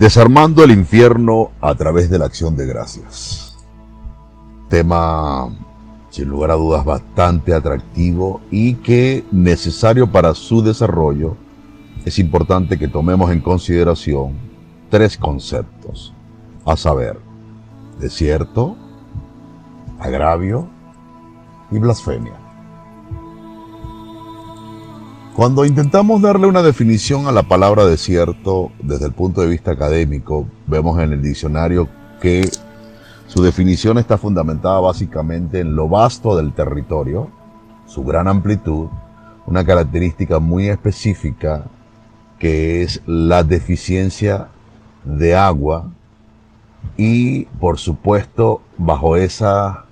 Desarmando el infierno a través de la acción de gracias. Tema, sin lugar a dudas, bastante atractivo y que necesario para su desarrollo es importante que tomemos en consideración tres conceptos, a saber, desierto, agravio y blasfemia. Cuando intentamos darle una definición a la palabra desierto desde el punto de vista académico, vemos en el diccionario que su definición está fundamentada básicamente en lo vasto del territorio, su gran amplitud, una característica muy específica que es la deficiencia de agua y por supuesto bajo esa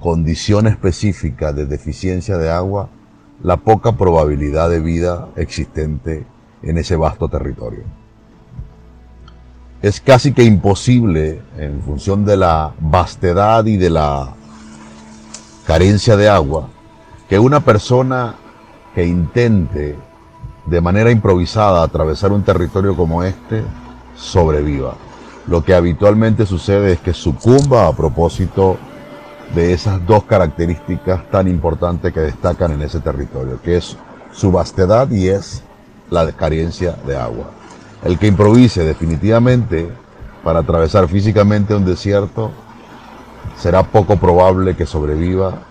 condición específica de deficiencia de agua, la poca probabilidad de vida existente en ese vasto territorio. Es casi que imposible, en función de la vastedad y de la carencia de agua, que una persona que intente de manera improvisada atravesar un territorio como este sobreviva. Lo que habitualmente sucede es que sucumba a propósito de esas dos características tan importantes que destacan en ese territorio, que es su vastedad y es la carencia de agua. El que improvise definitivamente para atravesar físicamente un desierto, será poco probable que sobreviva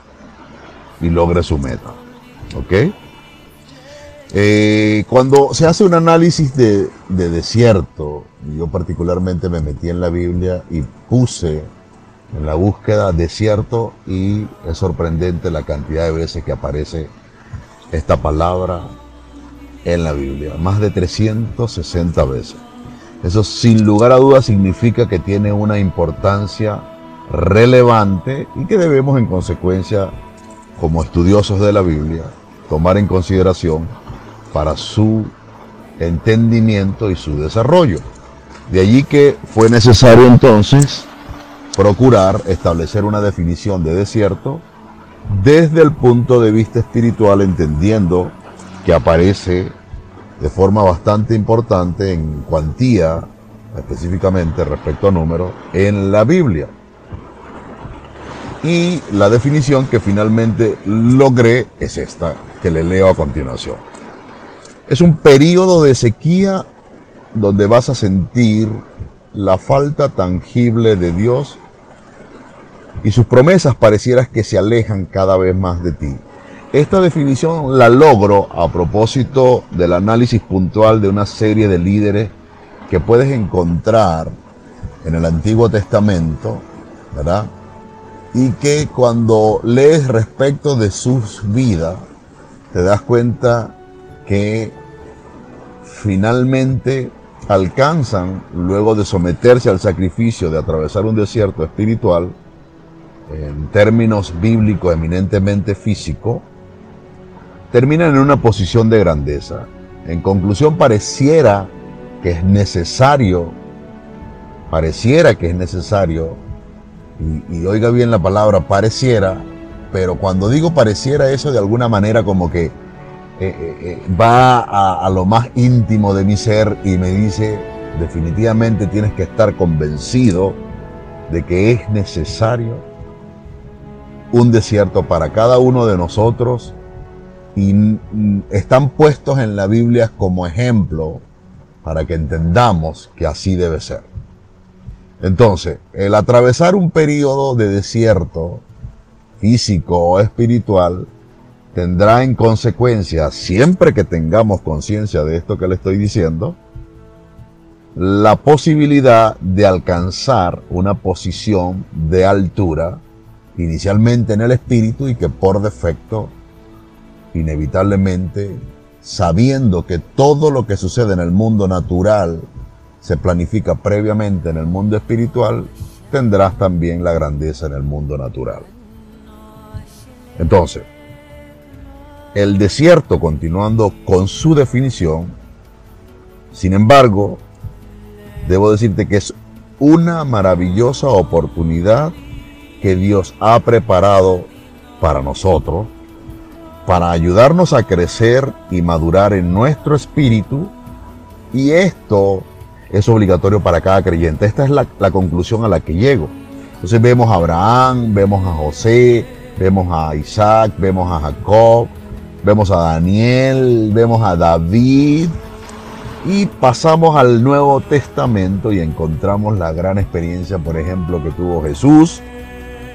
y logre su meta. ¿Ok? Eh, cuando se hace un análisis de, de desierto, yo particularmente me metí en la Biblia y puse en la búsqueda desierto y es sorprendente la cantidad de veces que aparece esta palabra en la Biblia, más de 360 veces. Eso sin lugar a dudas significa que tiene una importancia relevante y que debemos en consecuencia, como estudiosos de la Biblia, tomar en consideración para su entendimiento y su desarrollo. De allí que fue necesario entonces procurar establecer una definición de desierto desde el punto de vista espiritual, entendiendo que aparece de forma bastante importante en cuantía, específicamente respecto a número, en la Biblia. Y la definición que finalmente logré es esta, que le leo a continuación. Es un periodo de sequía donde vas a sentir la falta tangible de Dios y sus promesas parecieras que se alejan cada vez más de ti. Esta definición la logro a propósito del análisis puntual de una serie de líderes que puedes encontrar en el Antiguo Testamento, ¿verdad? Y que cuando lees respecto de sus vidas, te das cuenta que finalmente alcanzan, luego de someterse al sacrificio de atravesar un desierto espiritual, en términos bíblicos eminentemente físico, terminan en una posición de grandeza. En conclusión, pareciera que es necesario, pareciera que es necesario, y, oiga bien la palabra pareciera, pero cuando digo pareciera eso de alguna manera como que eh, eh, eh, va a, a lo más íntimo de mi ser y me dice, definitivamente tienes que estar convencido de que es necesario un desierto para cada uno de nosotros y están puestos en la Biblia como ejemplo para que entendamos que así debe ser. Entonces, el atravesar un periodo de desierto físico o espiritual tendrá en consecuencia, siempre que tengamos conciencia de esto que le estoy diciendo, la posibilidad de alcanzar una posición de altura inicialmente en el espíritu y que por defecto, inevitablemente, sabiendo que todo lo que sucede en el mundo natural se planifica previamente en el mundo espiritual, tendrás también la grandeza en el mundo natural. Entonces, el desierto, continuando con su definición, sin embargo, debo decirte que es una maravillosa oportunidad que Dios ha preparado para nosotros, para ayudarnos a crecer y madurar en nuestro espíritu, y esto es obligatorio para cada creyente. Esta es la, conclusión a la que llego. Entonces vemos a Abraham, vemos a José, vemos a Isaac, vemos a Jacob, vemos a Daniel, vemos a David y pasamos al Nuevo Testamento y encontramos la gran experiencia, por ejemplo, que tuvo Jesús,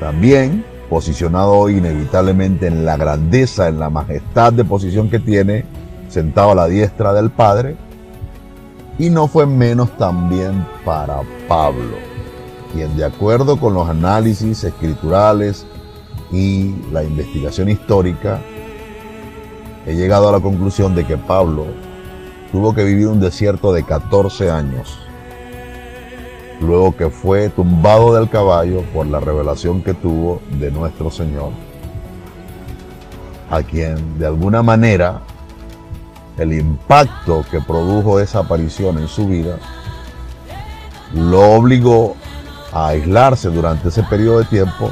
también posicionado inevitablemente en la grandeza, en la majestad de posición que tiene, sentado a la diestra del Padre, y no fue menos también para Pablo, quien de acuerdo con los análisis escriturales y la investigación histórica, he llegado a la conclusión de que Pablo tuvo que vivir un desierto de 14 años, luego que fue tumbado del caballo por la revelación que tuvo de nuestro Señor, a quien de alguna manera el impacto que produjo esa aparición en su vida lo obligó a aislarse durante ese periodo de tiempo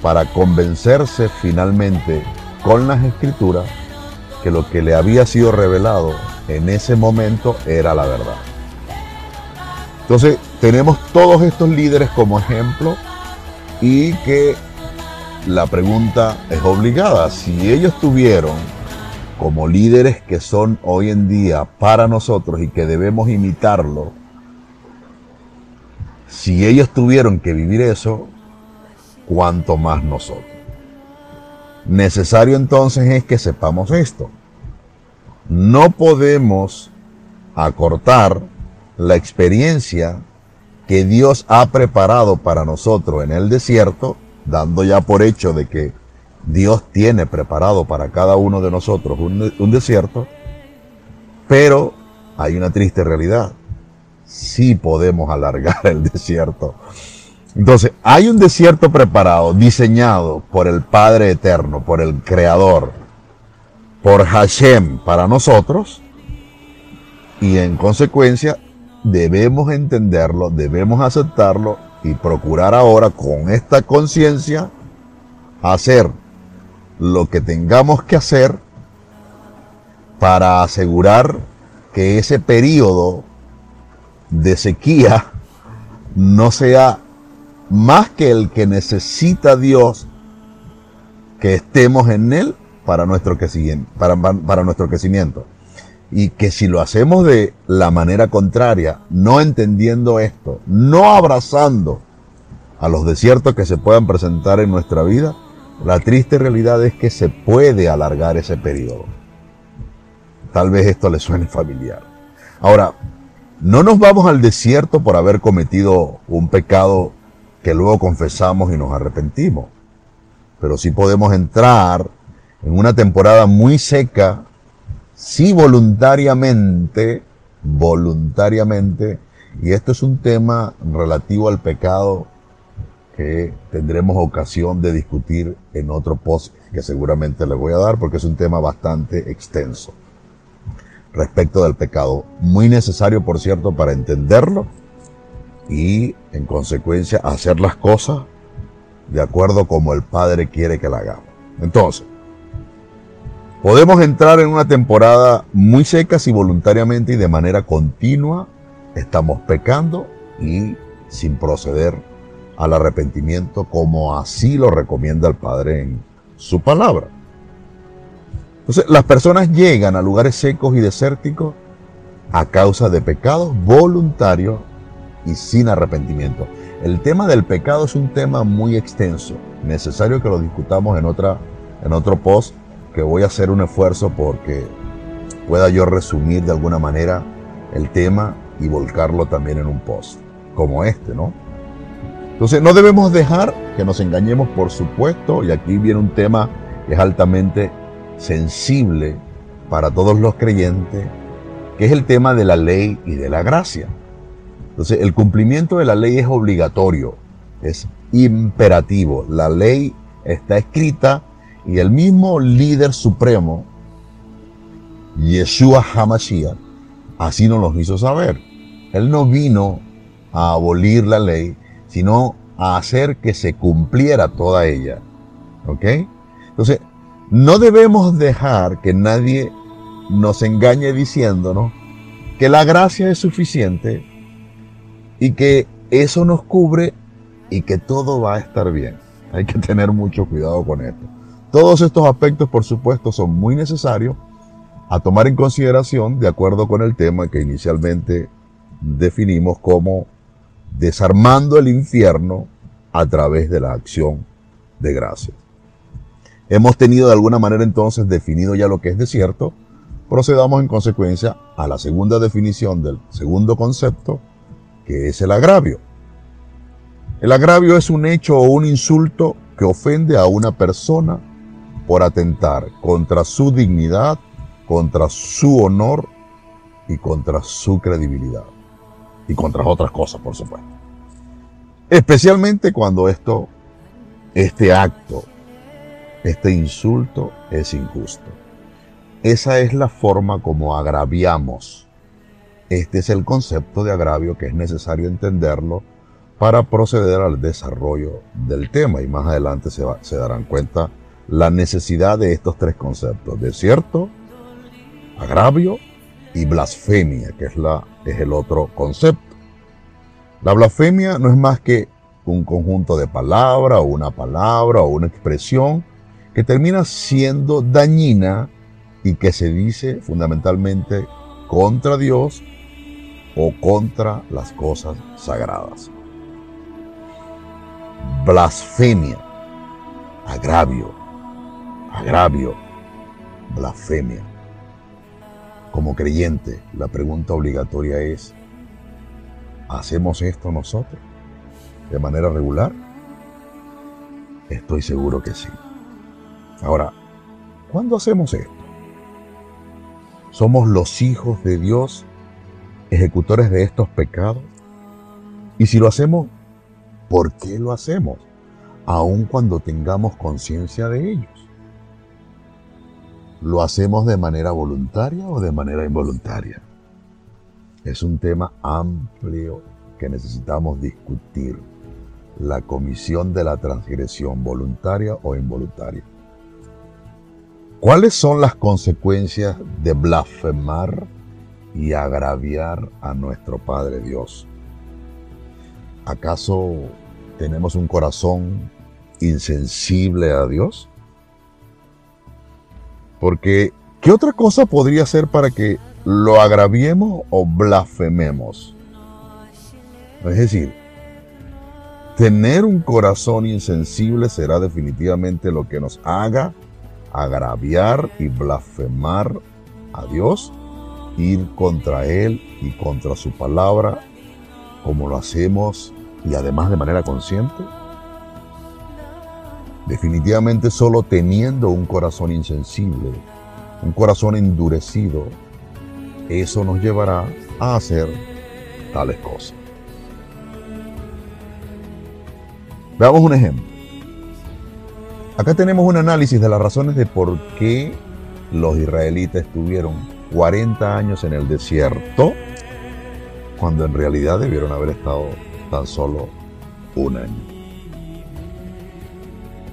para convencerse finalmente con las escrituras que lo que le había sido revelado en ese momento era la verdad. Entonces tenemos todos estos líderes como ejemplo y que la pregunta es obligada. Si ellos tuvieron como líderes que son hoy en día para nosotros y que debemos imitarlo, si ellos tuvieron que vivir eso, cuanto más nosotros. Necesario entonces es que sepamos esto. No podemos acortar la experiencia que Dios ha preparado para nosotros en el desierto, dando ya por hecho de que Dios tiene preparado para cada uno de nosotros un, desierto, pero hay una triste realidad. Sí podemos alargar el desierto entonces, hay un desierto preparado, diseñado por el Padre Eterno, por el Creador, por Hashem para nosotros, y en consecuencia debemos entenderlo, debemos aceptarlo y procurar ahora con esta conciencia hacer lo que tengamos que hacer para asegurar que ese periodo de sequía no sea más que el que necesita Dios que estemos en Él para nuestro. Para, para nuestro crecimiento. Y que si lo hacemos de la manera contraria, no entendiendo esto, no abrazando a los desiertos que se puedan presentar en nuestra vida, la triste realidad es que se puede alargar ese periodo. Tal vez esto le suene familiar. Ahora, no nos vamos al desierto por haber cometido un pecado que luego confesamos y nos arrepentimos. Pero sí podemos entrar en una temporada muy seca, si voluntariamente, voluntariamente, y esto es un tema relativo al pecado que tendremos ocasión de discutir en otro post que seguramente le voy a dar porque es un tema bastante extenso respecto del pecado. Muy necesario, por cierto, para entenderlo y en consecuencia hacer las cosas de acuerdo como el Padre quiere que la hagamos. Entonces, podemos entrar en una temporada muy seca si voluntariamente y de manera continua estamos pecando y sin proceder al arrepentimiento como así lo recomienda el Padre en su palabra. Entonces, las personas llegan a lugares secos y desérticos a causa de pecados voluntarios y sin arrepentimiento. El tema del pecado es un tema muy extenso, necesario que lo discutamos en, otra, en otro post, que voy a hacer un esfuerzo porque pueda yo resumir de alguna manera el tema y volcarlo también en un post, como este, ¿no? Entonces no debemos dejar que nos engañemos, por supuesto, y aquí viene un tema que es altamente sensible para todos los creyentes, que es el tema de la ley y de la gracia. Entonces, el cumplimiento de la ley es obligatorio, es imperativo. La ley está escrita y el mismo líder supremo, Yeshua HaMashiach, así nos lo hizo saber. Él no vino a abolir la ley, sino a hacer que se cumpliera toda ella. ¿Ok? Entonces, no debemos dejar que nadie nos engañe diciéndonos que la gracia es suficiente y que eso nos cubre y que todo va a estar bien. Hay que tener mucho cuidado con esto. Todos estos aspectos, por supuesto, son muy necesarios a tomar en consideración de acuerdo con el tema que inicialmente definimos como desarmando el infierno a través de la acción de gracias. Hemos tenido de alguna manera entonces definido ya lo que es desierto, procedamos en consecuencia a la segunda definición del segundo concepto, que es el agravio. El agravio es un hecho o un insulto que ofende a una persona por atentar contra su dignidad, contra su honor y contra su credibilidad. Y contra otras cosas, por supuesto. Especialmente cuando esto, este acto, este insulto es injusto. Esa es la forma como agraviamos. Este es el concepto de agravio que es necesario entenderlo para proceder al desarrollo del tema y más adelante se, se darán cuenta la necesidad de estos tres conceptos, desierto, agravio y blasfemia, que es, la, es el otro concepto. La blasfemia no es más que un conjunto de palabras o una palabra o una expresión que termina siendo dañina y que se dice fundamentalmente contra Dios o contra las cosas sagradas. Blasfemia, agravio, agravio, blasfemia. Como creyente, la pregunta obligatoria es, ¿hacemos esto nosotros de manera regular? Estoy seguro que sí. Ahora, ¿cuándo hacemos esto? ¿Somos los hijos de Dios, ejecutores de estos pecados? Y si lo hacemos, ¿por qué lo hacemos? Aun cuando tengamos conciencia de ellos. ¿Lo hacemos de manera voluntaria o de manera involuntaria? Es un tema amplio que necesitamos discutir. La comisión de la transgresión, voluntaria o involuntaria. ¿Cuáles son las consecuencias de blasfemar y agraviar a nuestro Padre Dios? ¿Acaso tenemos un corazón insensible a Dios? Porque, ¿qué otra cosa podría ser para que lo agraviemos o blasfememos? Es decir, tener un corazón insensible será definitivamente lo que nos haga agraviar y blasfemar a Dios, ir contra Él y contra su palabra, como lo hacemos y además de manera consciente? Definitivamente solo teniendo un corazón insensible, un corazón endurecido, eso nos llevará a hacer tales cosas. Veamos un ejemplo. Acá tenemos un análisis de las razones de por qué los israelitas estuvieron 40 años en el desierto, cuando en realidad debieron haber estado tan solo un año.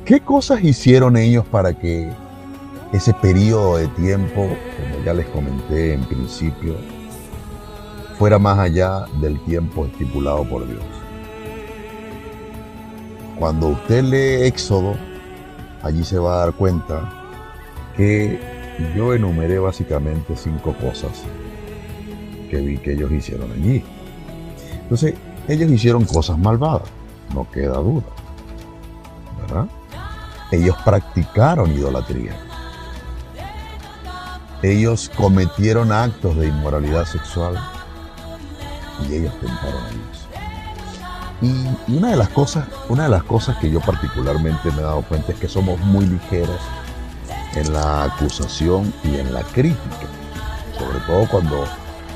¿Qué cosas hicieron ellos para que ese periodo de tiempo, como ya les comenté en principio, fuera más allá del tiempo estipulado por Dios? Cuando usted lee Éxodo, allí se va a dar cuenta que yo enumeré básicamente cinco cosas que vi que ellos hicieron allí. Entonces, ellos hicieron cosas malvadas, no queda duda. ¿Verdad? Ellos practicaron idolatría. Ellos cometieron actos de inmoralidad sexual y ellos tentaron a Dios. Y, una, de las cosas, una de las cosas que yo particularmente me he dado cuenta es que somos muy ligeros en la acusación y en la crítica, sobre todo cuando,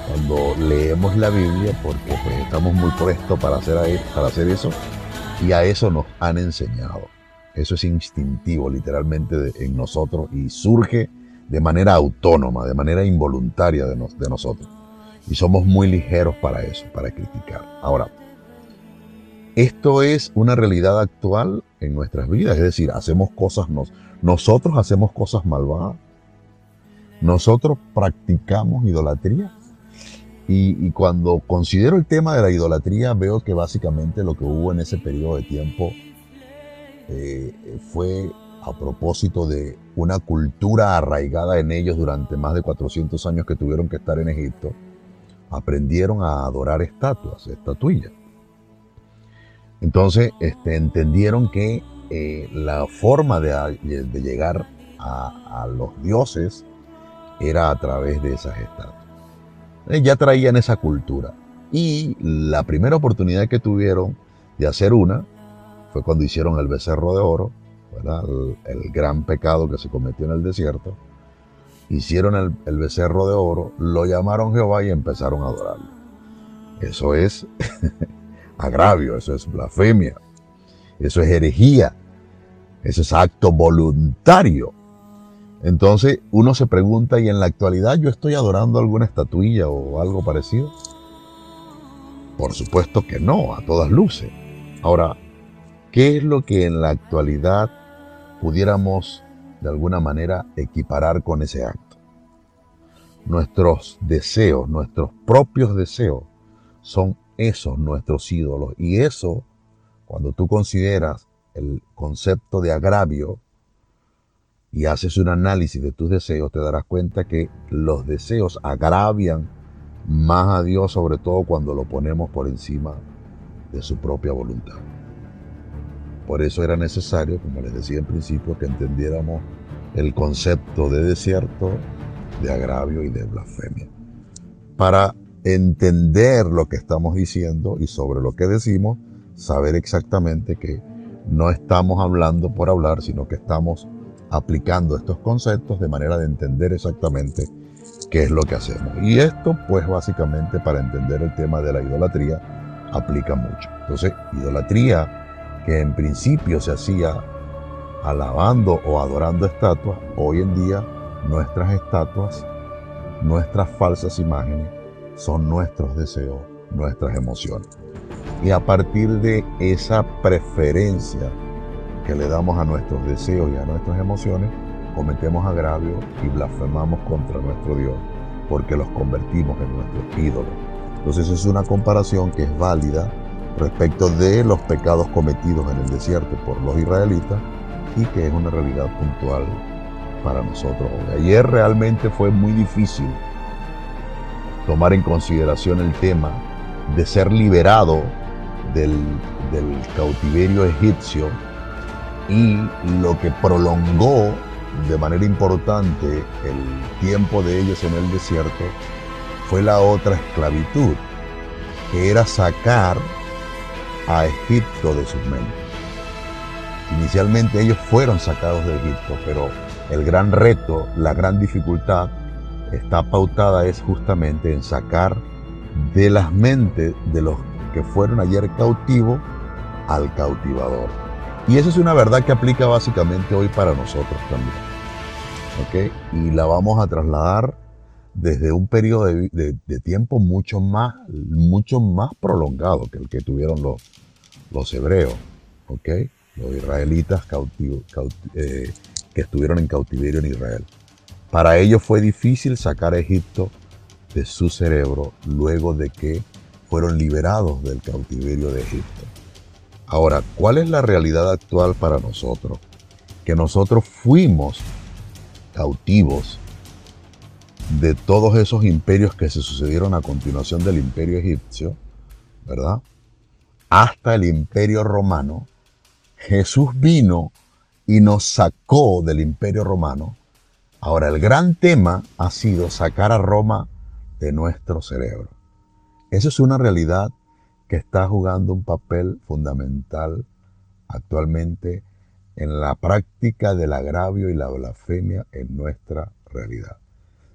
cuando leemos la Biblia, porque pues, estamos muy prestos para hacer, para hacer eso, y a eso nos han enseñado. Eso es instintivo literalmente en nosotros y surge de manera autónoma, de manera involuntaria de, nosotros. Y somos muy ligeros para eso, para criticar. Ahora, esto es una realidad actual en nuestras vidas, es decir, hacemos cosas, nosotros hacemos cosas malvadas, nosotros practicamos idolatría. Y, cuando considero el tema de la idolatría, veo que básicamente lo que hubo en ese periodo de tiempo eh, fue a propósito de una cultura arraigada en ellos durante más de 400 años que tuvieron que estar en Egipto, aprendieron a adorar estatuas, estatuillas. Entonces este, entendieron que eh, la forma de, llegar a, los dioses era a través de esas estatuas. Eh, ya traían esa cultura. Y la primera oportunidad que tuvieron de hacer una fue cuando hicieron el becerro de oro, el, gran pecado que se cometió en el desierto. Hicieron el, el becerro de oro, lo llamaron Jehová y empezaron a adorarlo. Eso es agravio, eso es blasfemia, eso es herejía, eso es acto voluntario. Entonces uno se pregunta, ¿y en la actualidad yo estoy adorando alguna estatuilla o algo parecido? Por supuesto que no, a todas luces. Ahora, ¿qué es lo que en la actualidad pudiéramos de alguna manera equiparar con ese acto? Nuestros deseos, nuestros propios deseos, son esos nuestros ídolos. Y eso, cuando tú consideras el concepto de agravio y haces un análisis de tus deseos, te darás cuenta que los deseos agravian más a Dios, sobre todo cuando lo ponemos por encima de su propia voluntad. Por eso era necesario, como les decía en principio, que entendiéramos el concepto de desierto, de agravio y de blasfemia. Para entender lo que estamos diciendo y sobre lo que decimos, saber exactamente que no estamos hablando por hablar, sino que estamos aplicando estos conceptos de manera de entender exactamente qué es lo que hacemos. Y esto, pues básicamente para entender el tema de la idolatría, aplica mucho. Entonces, idolatría que en principio se hacía alabando o adorando estatuas, hoy en día nuestras estatuas, nuestras falsas imágenes, son nuestros deseos, nuestras emociones. Y a partir de esa preferencia que le damos a nuestros deseos y a nuestras emociones, cometemos agravio y blasfemamos contra nuestro Dios, porque los convertimos en nuestros ídolos. Entonces es una comparación que es válida respecto de los pecados cometidos en el desierto por los israelitas y que es una realidad puntual para nosotros. Ayer realmente fue muy difícil tomar en consideración el tema de ser liberado del, cautiverio egipcio y lo que prolongó de manera importante el tiempo de ellos en el desierto fue la otra esclavitud, que era sacar a Egipto de sus mentes. Inicialmente ellos fueron sacados de Egipto, pero el gran reto, la gran dificultad está pautada es justamente en sacar de las mentes de los que fueron ayer cautivos al cautivador. Y esa es una verdad que aplica básicamente hoy para nosotros también. Y la vamos a trasladar desde un periodo de, tiempo mucho más, mucho más prolongado que el que tuvieron los, los hebreos, los israelitas eh, que estuvieron en cautiverio en Israel. Para ellos fue difícil sacar a Egipto de su cerebro luego de que fueron liberados del cautiverio de Egipto. Ahora, ¿cuál es la realidad actual para nosotros? Que nosotros fuimos cautivos de todos esos imperios que se sucedieron a continuación del imperio egipcio, ¿verdad? Hasta el imperio romano. Jesús vino y nos sacó del imperio romano Ahora, el gran tema ha sido sacar a Roma de nuestro cerebro. Eso es una realidad que está jugando un papel fundamental actualmente en la práctica del agravio y la blasfemia en nuestra realidad.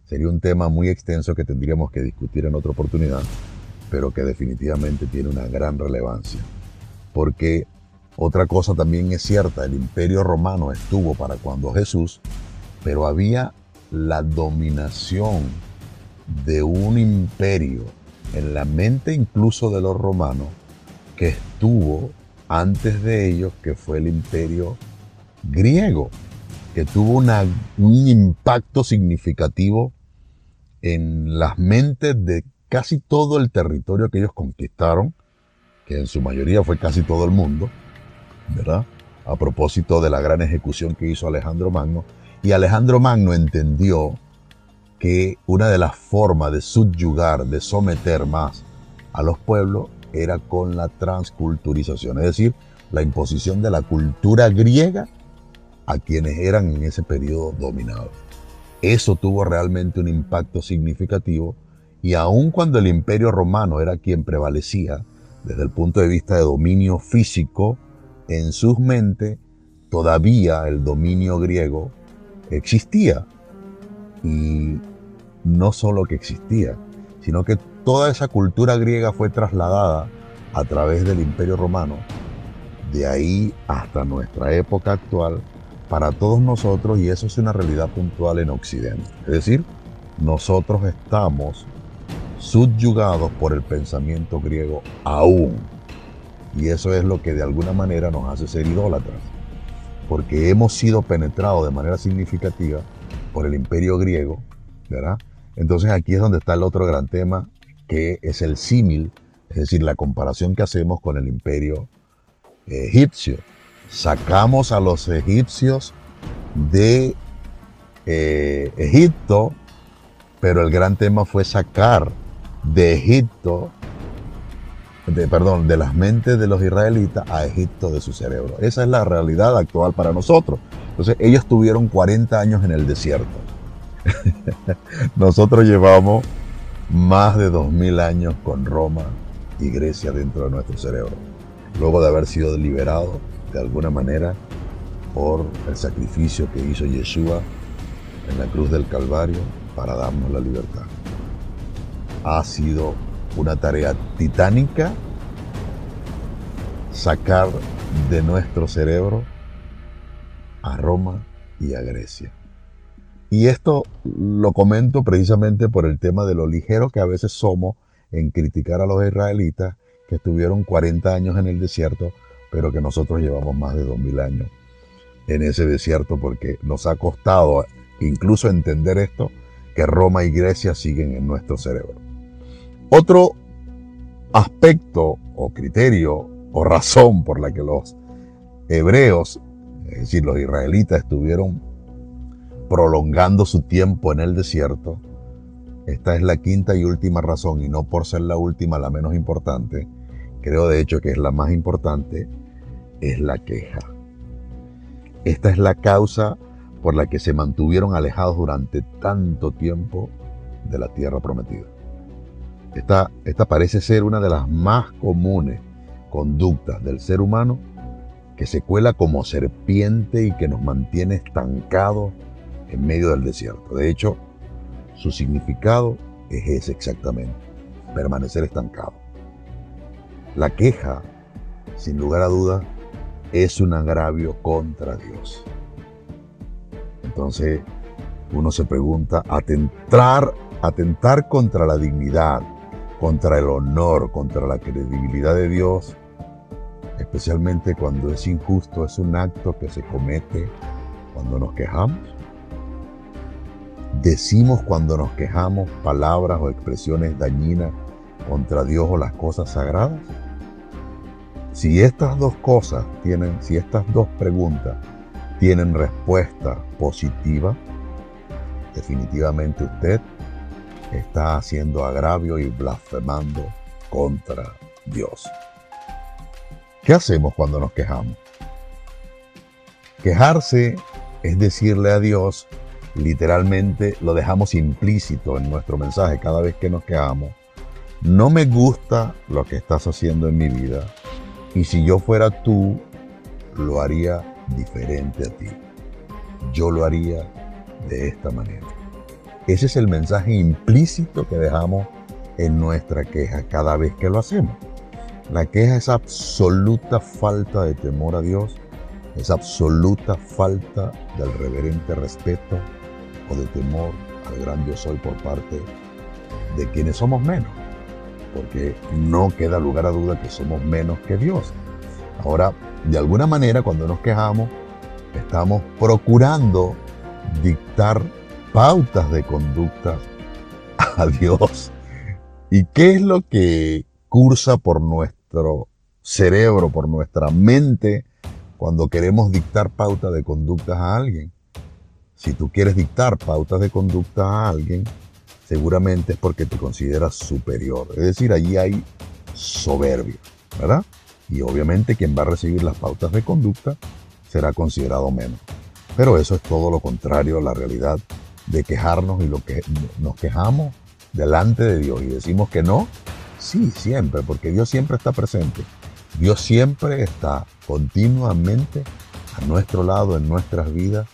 Sería un tema muy extenso que tendríamos que discutir en otra oportunidad, pero que definitivamente tiene una gran relevancia. Porque otra cosa también es cierta, el imperio romano estuvo para cuando Jesús pero había la dominación de un imperio en la mente incluso de los romanos que estuvo antes de ellos, que fue el imperio griego, que tuvo un impacto significativo en las mentes de casi todo el territorio que ellos conquistaron, que en su mayoría fue casi todo el mundo, ¿verdad? A propósito de la gran ejecución que hizo Alejandro Magno. Y Alejandro Magno entendió que una de las formas de subyugar, de someter más a los pueblos, era con la transculturización, es decir, la imposición de la cultura griega a quienes eran en ese periodo dominados. Eso tuvo realmente un impacto significativo y aun cuando el imperio romano era quien prevalecía desde el punto de vista de dominio físico, en sus mentes todavía el dominio griego existía. Y no solo que existía, sino que toda esa cultura griega fue trasladada a través del imperio romano, de ahí hasta nuestra época actual, para todos nosotros y eso es una realidad puntual en Occidente. Es decir, nosotros estamos subyugados por el pensamiento griego aún. Y eso es lo que de alguna manera nos hace ser idólatras. Porque hemos sido penetrados de manera significativa por el imperio griego, ¿verdad? Entonces aquí es donde está el otro gran tema, que es el símil, es decir, la comparación que hacemos con el imperio egipcio sacamos a los egipcios de eh, Egipto, pero el gran tema fue sacar de Egipto, de, perdón, de las mentes de los israelitas a Egipto de su cerebro. Esa es la realidad actual para nosotros. Entonces ellos tuvieron 40 años en el desierto. nosotros llevamos más de 2000 años con Roma y Grecia dentro de nuestro cerebro, luego de haber sido liberados de alguna manera por el sacrificio que hizo Yeshua en la cruz del Calvario para darnos la libertad. Ha sido una tarea titánica sacar de nuestro cerebro a Roma y a Grecia. Y esto lo comento precisamente por el tema de lo ligero que a veces somos en criticar a los israelitas que estuvieron 40 años en el desierto pero que nosotros llevamos más de 2000 años en ese desierto porque nos ha costado incluso entender esto, que Roma y Grecia siguen en nuestro cerebro. Otro aspecto o criterio o razón por la que los hebreos, es decir, los israelitas, estuvieron prolongando su tiempo en el desierto, esta es la quinta y última razón, y no por ser la última la menos importante, creo de hecho que es la más importante, es la queja. Esta es la causa por la que se mantuvieron alejados durante tanto tiempo de la tierra prometida. Esta, parece ser una de las más comunes conductas del ser humano que se cuela como serpiente y que nos mantiene estancados en medio del desierto. De hecho, su significado es ese exactamente, permanecer estancado. La queja, sin lugar a dudas, es un agravio contra Dios. Entonces uno se pregunta, atentar, atentar contra la dignidad, contra el honor, contra la credibilidad de Dios, especialmente cuando es injusto, es un acto que se comete cuando nos quejamos. Decimos cuando nos quejamos palabras o expresiones dañinas contra Dios o las cosas sagradas. Si estas dos cosas tienen, si estas dos preguntas tienen respuesta positiva, definitivamente usted está haciendo agravio y blasfemando contra Dios. ¿Qué hacemos cuando nos quejamos? Quejarse es decirle a Dios, literalmente lo dejamos implícito en nuestro mensaje cada vez que nos quejamos. No me gusta lo que estás haciendo en mi vida y si yo fuera tú, lo haría diferente a ti. Yo lo haría de esta manera. Ese es el mensaje implícito que dejamos en nuestra queja cada vez que lo hacemos. La queja es absoluta falta de temor a Dios, es absoluta falta del reverente respeto o de temor al gran Dios soy por parte de quienes somos menos porque no queda lugar a duda que somos menos que Dios. Ahora, de alguna manera, cuando nos quejamos, estamos procurando dictar pautas de conducta a Dios ¿Y qué es lo que cursa por nuestro cerebro, por nuestra mente, cuando queremos dictar pautas de conductas a alguien? Si tú quieres dictar pautas de conducta a alguien, seguramente es porque te consideras superior. Es decir, allí hay soberbia, ¿verdad? Y obviamente quien va a recibir las pautas de conducta será considerado menos. Pero eso es todo lo contrario a la realidad de quejarnos y lo que nos quejamos delante de Dios y decimos que no, sí, siempre, porque Dios siempre está presente. Dios siempre está continuamente a nuestro lado en nuestras vidas.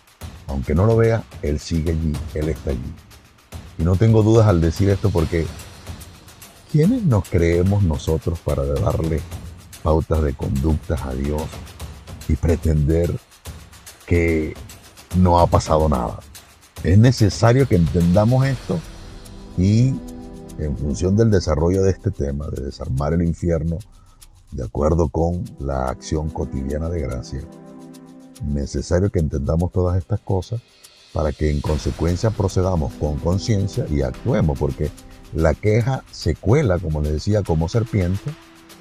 Aunque no lo vea, Él sigue allí, Él está allí. Y no tengo dudas al decir esto porque ¿quiénes nos creemos nosotros para darle pautas de conductas a Dios y pretender que no ha pasado nada? Es necesario que entendamos esto y en función del desarrollo de este tema, de desarmar el infierno, de acuerdo con la acción cotidiana de gracia, necesario que entendamos todas estas cosas para que en consecuencia procedamos con conciencia y actuemos, porque la queja se cuela, como les decía, como serpiente,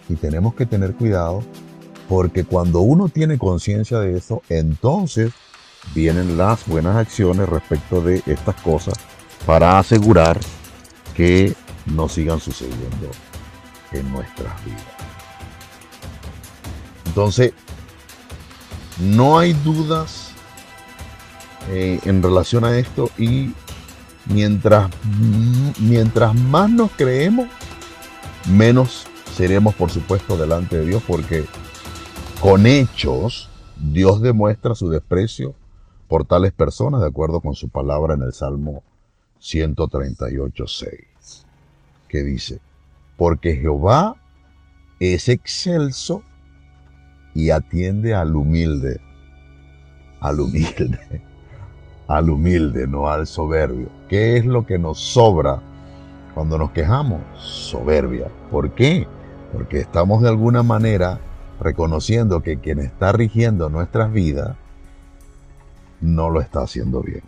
y tenemos que tener cuidado, porque cuando uno tiene conciencia de eso, entonces vienen las buenas acciones respecto de estas cosas para asegurar que no sigan sucediendo en nuestras vidas. Entonces, no hay dudas eh, en relación a esto y mientras, mientras más nos creemos, menos seremos, por supuesto, delante de Dios, porque con hechos Dios demuestra su desprecio por tales personas, de acuerdo con su palabra en el Salmo 138.6, que dice, porque Jehová es excelso y atiende al humilde, al humilde, al humilde, no al soberbio. ¿Qué es lo que nos sobra cuando nos quejamos? Soberbia. ¿Por qué? Porque estamos de alguna manera reconociendo que quien está rigiendo nuestras vidas no lo está haciendo bien.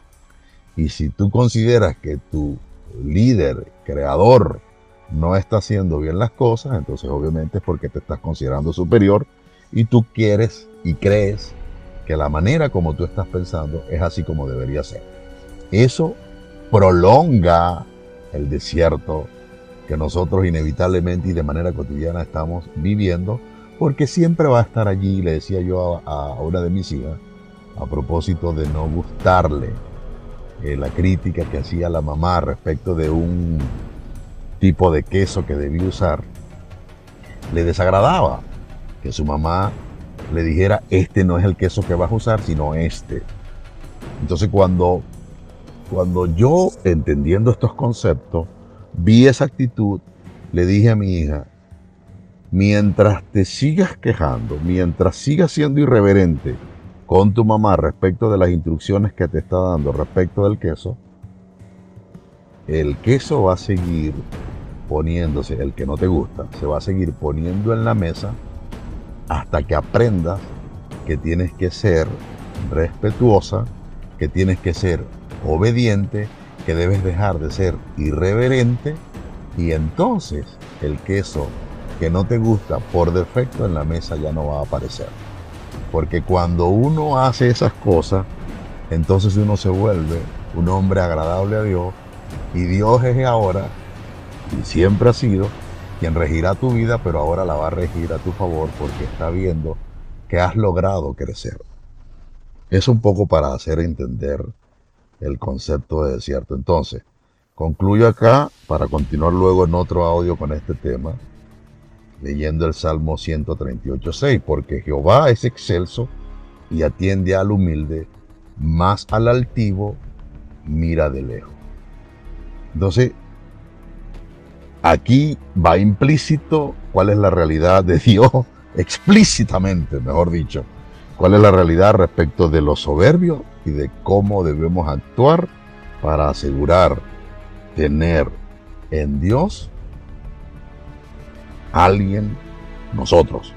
Y si tú consideras que tu líder, creador, no está haciendo bien las cosas, entonces obviamente es porque te estás considerando superior y tú quieres y crees que la manera como tú estás pensando es así como debería ser. Eso prolonga el desierto que nosotros inevitablemente y de manera cotidiana estamos viviendo, porque siempre va a estar allí, le decía yo a, una de mis hijas, a propósito de no gustarle eh, la crítica que hacía la mamá respecto de un tipo de queso que debía usar, le desagradaba que su mamá le dijera, este no es el queso que vas a usar, sino este. Entonces cuando, cuando yo, entendiendo estos conceptos, vi esa actitud, le dije a mi hija, mientras te sigas quejando, mientras sigas siendo irreverente, con tu mamá respecto de las instrucciones que te está dando respecto del queso, el queso va a seguir poniéndose, el que no te gusta, se va a seguir poniendo en la mesa hasta que aprendas que tienes que ser respetuosa, que tienes que ser obediente, que debes dejar de ser irreverente y entonces el queso que no te gusta por defecto en la mesa ya no va a aparecer. Porque cuando uno hace esas cosas, entonces uno se vuelve un hombre agradable a Dios. Y Dios es ahora, y siempre ha sido, quien regirá tu vida, pero ahora la va a regir a tu favor porque está viendo que has logrado crecer. Es un poco para hacer entender el concepto de desierto. Entonces, concluyo acá para continuar luego en otro audio con este tema leyendo el Salmo 138.6, porque Jehová es excelso y atiende al humilde, más al altivo mira de lejos. Entonces, aquí va implícito cuál es la realidad de Dios, explícitamente, mejor dicho, cuál es la realidad respecto de los soberbios y de cómo debemos actuar para asegurar tener en Dios alguien, nosotros,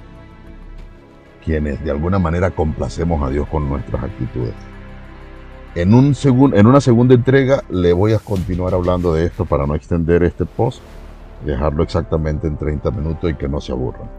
quienes de alguna manera complacemos a Dios con nuestras actitudes. En, un en una segunda entrega le voy a continuar hablando de esto para no extender este post, dejarlo exactamente en 30 minutos y que no se aburran.